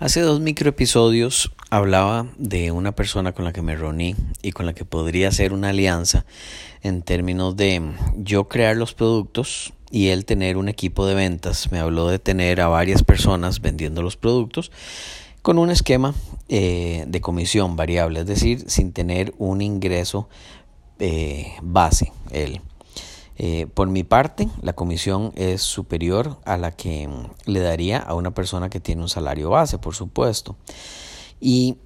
Hace dos microepisodios hablaba de una persona con la que me reuní y con la que podría hacer una alianza en términos de yo crear los productos y él tener un equipo de ventas. Me habló de tener a varias personas vendiendo los productos con un esquema eh, de comisión variable, es decir, sin tener un ingreso eh, base él. Eh, por mi parte, la comisión es superior a la que mm, le daría a una persona que tiene un salario base, por supuesto. Y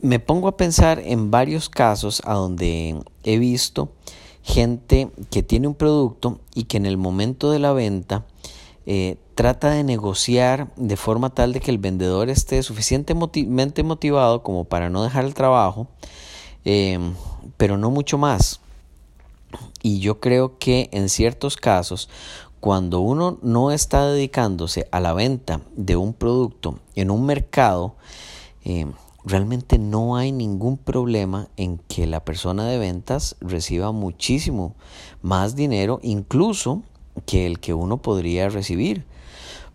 me pongo a pensar en varios casos a donde he visto gente que tiene un producto y que en el momento de la venta eh, trata de negociar de forma tal de que el vendedor esté suficientemente motivado como para no dejar el trabajo, eh, pero no mucho más. Y yo creo que en ciertos casos, cuando uno no está dedicándose a la venta de un producto en un mercado, eh, realmente no hay ningún problema en que la persona de ventas reciba muchísimo más dinero, incluso que el que uno podría recibir.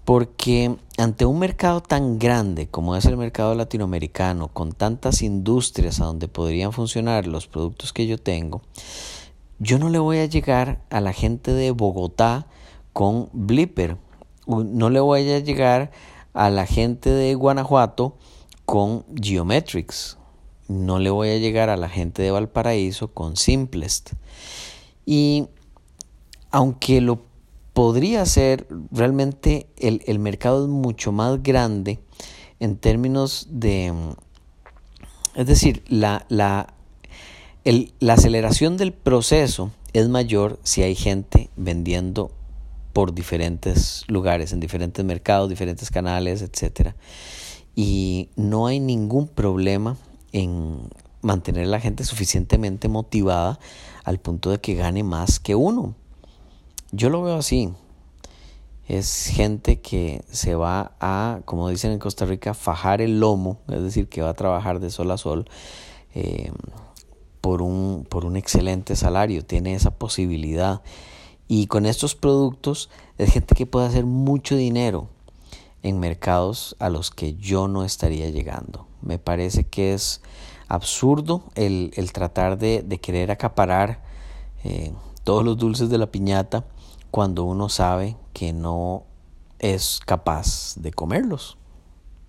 Porque ante un mercado tan grande como es el mercado latinoamericano, con tantas industrias a donde podrían funcionar los productos que yo tengo, yo no le voy a llegar a la gente de Bogotá con Blipper. No le voy a llegar a la gente de Guanajuato con Geometrics. No le voy a llegar a la gente de Valparaíso con Simplest. Y aunque lo podría ser, realmente el, el mercado es mucho más grande en términos de... Es decir, la, la la aceleración del proceso es mayor si hay gente vendiendo por diferentes lugares, en diferentes mercados, diferentes canales, etc. Y no hay ningún problema en mantener a la gente suficientemente motivada al punto de que gane más que uno. Yo lo veo así. Es gente que se va a, como dicen en Costa Rica, fajar el lomo, es decir, que va a trabajar de sol a sol. Eh, por un, por un excelente salario, tiene esa posibilidad. Y con estos productos es gente que puede hacer mucho dinero en mercados a los que yo no estaría llegando. Me parece que es absurdo el, tratar de, querer acaparar eh, todos los dulces de la piñata cuando uno sabe que no es capaz de comerlos.